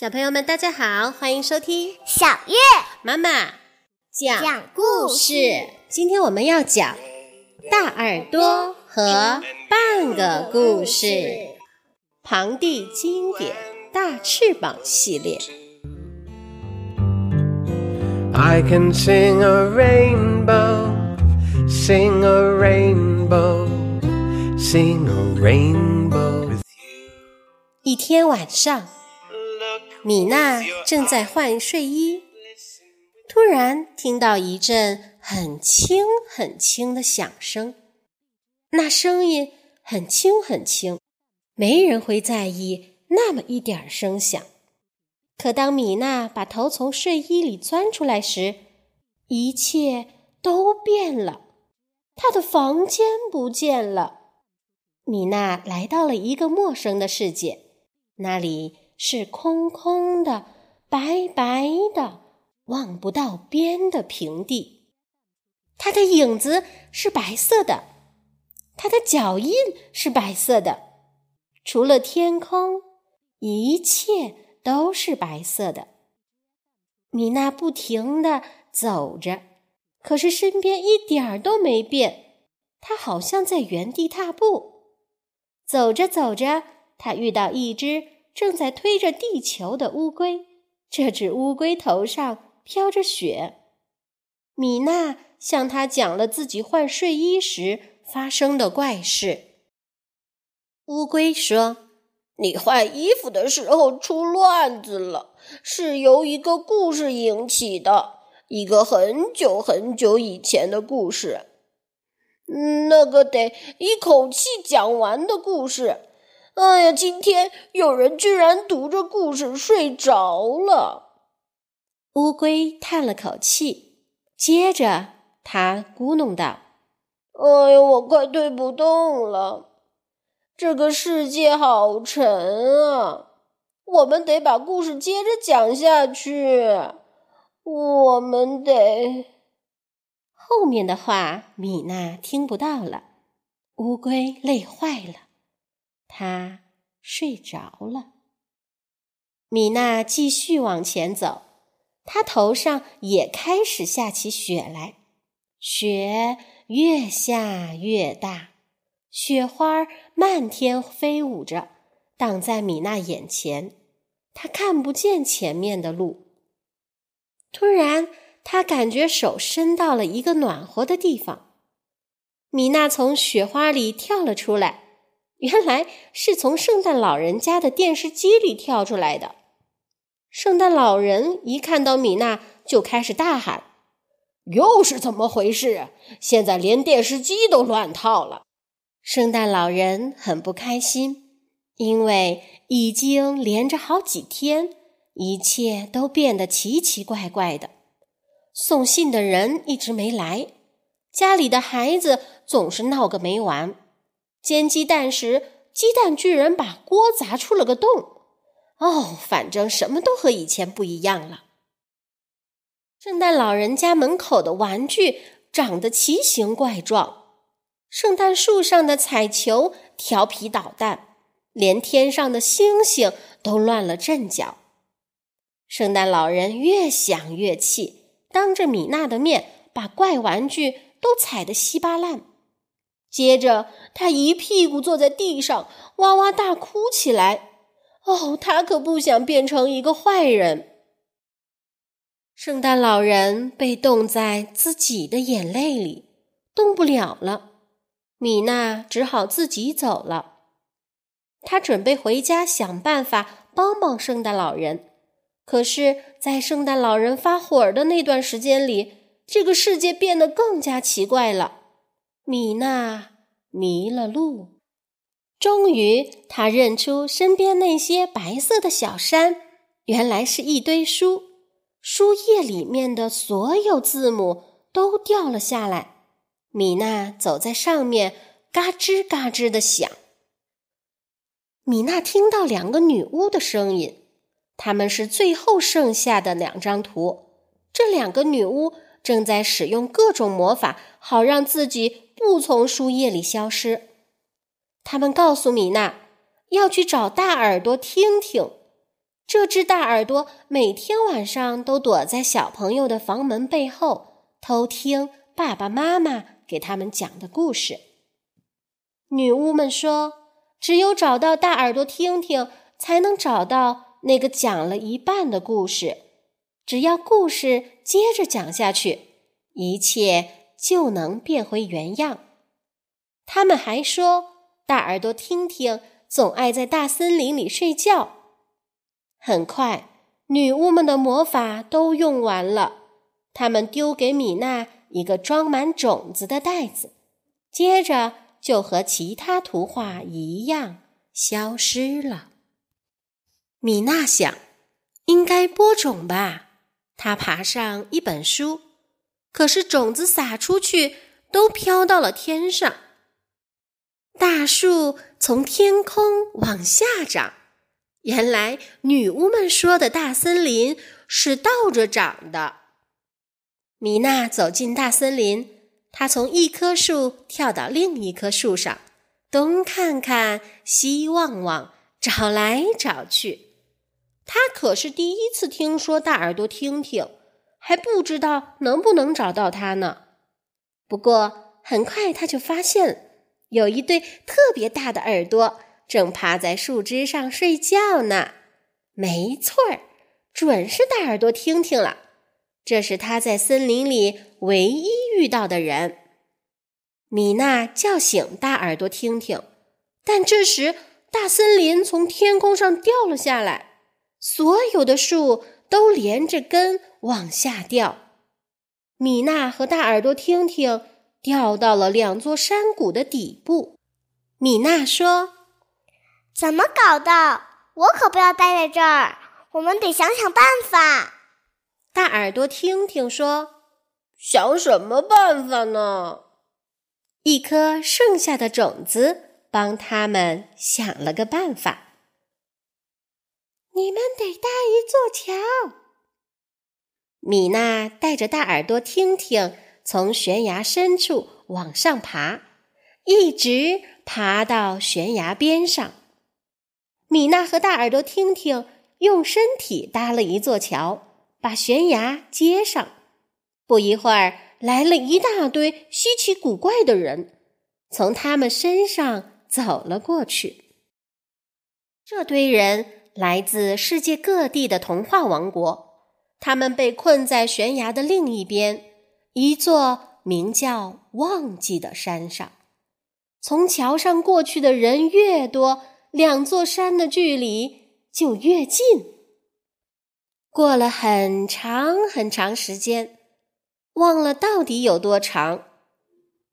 小朋友们，大家好，欢迎收听小月妈妈讲讲故事。今天我们要讲大耳朵和半个故事，庞蒂经典大翅膀系列。I can sing a rainbow, sing a rainbow, sing a rainbow. 一天晚上，米娜正在换睡衣，突然听到一阵很轻很轻的响声，那声音很轻很轻，没人会在意那么一点声响。可当米娜把头从睡衣里钻出来时，一切都变了，她的房间不见了。米娜来到了一个陌生的世界。那里是空空的、白白的、望不到边的平地，它的影子是白色的，它的脚印是白色的，除了天空，一切都是白色的。米娜不停地走着，可是身边一点儿都没变，她好像在原地踏步。走着走着。他遇到一只正在推着地球的乌龟，这只乌龟头上飘着雪。米娜向他讲了自己换睡衣时发生的怪事。乌龟说：“你换衣服的时候出乱子了，是由一个故事引起的，一个很久很久以前的故事。那个得一口气讲完的故事。”哎呀！今天有人居然读着故事睡着了。乌龟叹了口气，接着他咕哝道：“哎呀，我快推不动了，这个世界好沉啊！我们得把故事接着讲下去。我们得……后面的话，米娜听不到了。乌龟累坏了。”他睡着了。米娜继续往前走，她头上也开始下起雪来，雪越下越大，雪花漫天飞舞着，挡在米娜眼前，她看不见前面的路。突然，她感觉手伸到了一个暖和的地方，米娜从雪花里跳了出来。原来是从圣诞老人家的电视机里跳出来的。圣诞老人一看到米娜，就开始大喊：“又是怎么回事？现在连电视机都乱套了！”圣诞老人很不开心，因为已经连着好几天，一切都变得奇奇怪怪的。送信的人一直没来，家里的孩子总是闹个没完。煎鸡蛋时，鸡蛋居然把锅砸出了个洞。哦，反正什么都和以前不一样了。圣诞老人家门口的玩具长得奇形怪状，圣诞树上的彩球调皮捣蛋，连天上的星星都乱了阵脚。圣诞老人越想越气，当着米娜的面把怪玩具都踩得稀巴烂。接着，他一屁股坐在地上，哇哇大哭起来。哦，他可不想变成一个坏人。圣诞老人被冻在自己的眼泪里，动不了了。米娜只好自己走了。她准备回家想办法帮帮圣诞老人。可是，在圣诞老人发火的那段时间里，这个世界变得更加奇怪了。米娜迷了路，终于她认出身边那些白色的小山，原来是一堆书。书页里面的所有字母都掉了下来。米娜走在上面，嘎吱嘎吱的响。米娜听到两个女巫的声音，她们是最后剩下的两张图。这两个女巫正在使用各种魔法，好让自己不从书页里消失。他们告诉米娜，要去找大耳朵听听。这只大耳朵每天晚上都躲在小朋友的房门背后，偷听爸爸妈妈给他们讲的故事。女巫们说，只有找到大耳朵听听，才能找到那个讲了一半的故事。只要故事接着讲下去，一切就能变回原样。他们还说，大耳朵听听总爱在大森林里睡觉。很快，女巫们的魔法都用完了，他们丢给米娜一个装满种子的袋子，接着就和其他图画一样消失了。米娜想，应该播种吧。他爬上一本书，可是种子撒出去都飘到了天上。大树从天空往下长，原来女巫们说的大森林是倒着长的。米娜走进大森林，她从一棵树跳到另一棵树上，东看看，西望望，找来找去。他可是第一次听说大耳朵听听，还不知道能不能找到他呢。不过很快他就发现，有一对特别大的耳朵正趴在树枝上睡觉呢。没错儿，准是大耳朵听听了。这是他在森林里唯一遇到的人。米娜叫醒大耳朵听听，但这时大森林从天空上掉了下来。所有的树都连着根往下掉，米娜和大耳朵听听掉到了两座山谷的底部。米娜说：“怎么搞的？我可不要待在这儿，我们得想想办法。”大耳朵听听说：“想什么办法呢？”一颗剩下的种子帮他们想了个办法。你们得搭一座桥。米娜带着大耳朵听听，从悬崖深处往上爬，一直爬到悬崖边上。米娜和大耳朵听听用身体搭了一座桥，把悬崖接上。不一会儿，来了一大堆稀奇古怪的人，从他们身上走了过去。这堆人。来自世界各地的童话王国，他们被困在悬崖的另一边，一座名叫“忘记”的山上。从桥上过去的人越多，两座山的距离就越近。过了很长很长时间，忘了到底有多长。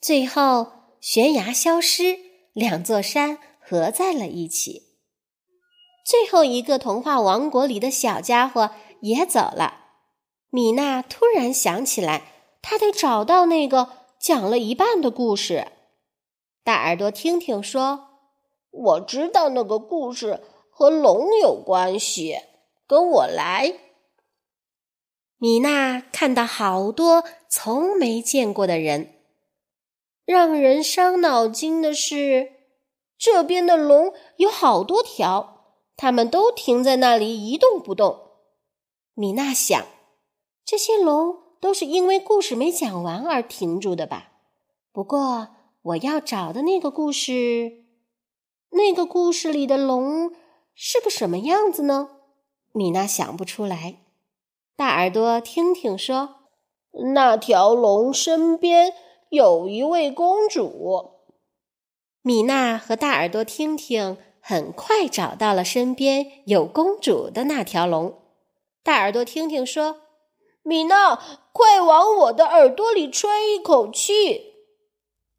最后，悬崖消失，两座山合在了一起。最后一个童话王国里的小家伙也走了。米娜突然想起来，她得找到那个讲了一半的故事。大耳朵听听说：“我知道那个故事和龙有关系，跟我来。”米娜看到好多从没见过的人。让人伤脑筋的是，这边的龙有好多条。他们都停在那里一动不动。米娜想，这些龙都是因为故事没讲完而停住的吧？不过，我要找的那个故事，那个故事里的龙是个什么样子呢？米娜想不出来。大耳朵听听说，那条龙身边有一位公主。米娜和大耳朵听听。很快找到了身边有公主的那条龙。大耳朵听听说：“米娜，快往我的耳朵里吹一口气。”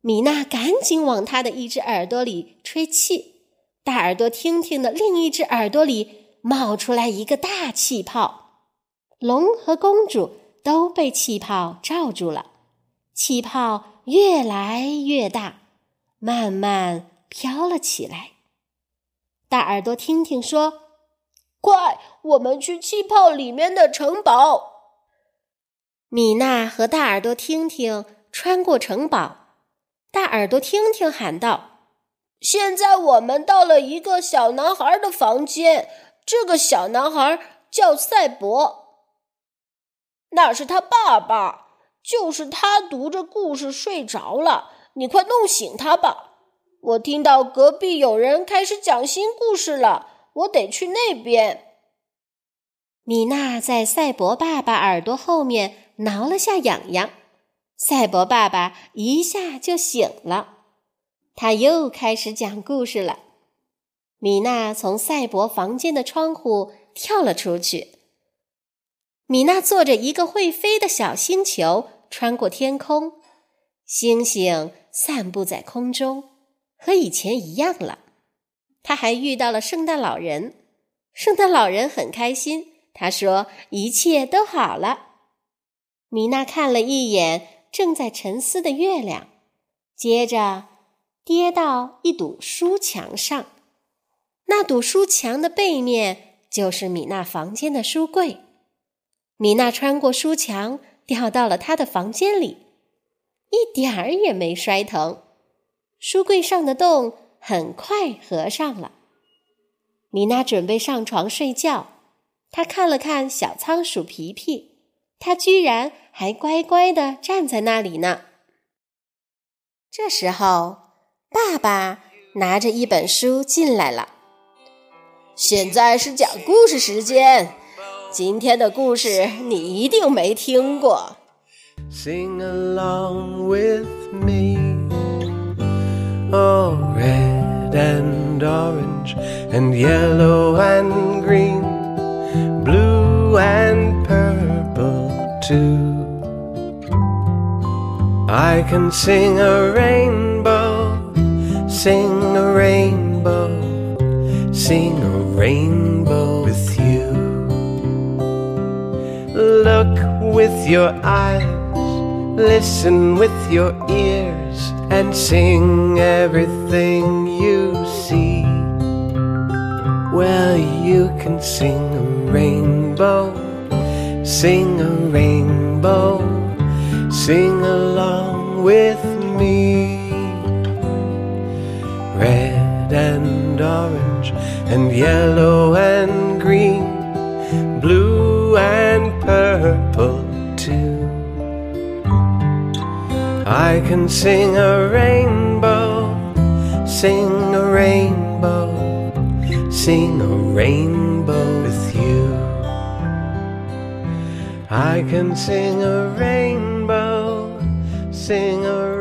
米娜赶紧往她的一只耳朵里吹气。大耳朵听听的另一只耳朵里冒出来一个大气泡，龙和公主都被气泡罩住了。气泡越来越大，慢慢飘了起来。大耳朵听听说：“快，我们去气泡里面的城堡。”米娜和大耳朵听听穿过城堡。大耳朵听听喊道：“现在我们到了一个小男孩的房间，这个小男孩叫赛博，那是他爸爸。就是他读着故事睡着了，你快弄醒他吧！我听到隔壁有人开始讲新故事了，我得去那边。米娜在赛博爸爸耳朵后面挠了下痒痒，赛博爸爸一下就醒了，他又开始讲故事了。米娜从赛博房间的窗户跳了出去。米娜坐着一个会飞的小星球。穿过天空，星星散布在空中，和以前一样了。他还遇到了圣诞老人，圣诞老人很开心，他说一切都好了。米娜看了一眼正在沉思的月亮，接着跌到一堵书墙上。那堵书墙的背面就是米娜房间的书柜。米娜穿过书墙。掉到了他的房间里，一点儿也没摔疼。书柜上的洞很快合上了。米娜准备上床睡觉，她看了看小仓鼠皮皮，它居然还乖乖的站在那里呢。这时候，爸爸拿着一本书进来了。现在是讲故事时间。今天的故事你一定没听过。Sing along with me. Red and orange and yellow and green, blue and purple too. I can sing a rainbow, sing a rainbow, sing a rainbow with you. Look with your eyes, listen with your ears, and sing everything you see. Well, you can sing a rainbow, sing a rainbow, sing along with me. Red and orange and yellow and green, I can sing a rainbow, sing a rainbow, sing a rainbow with you. I can sing a rainbow, sing a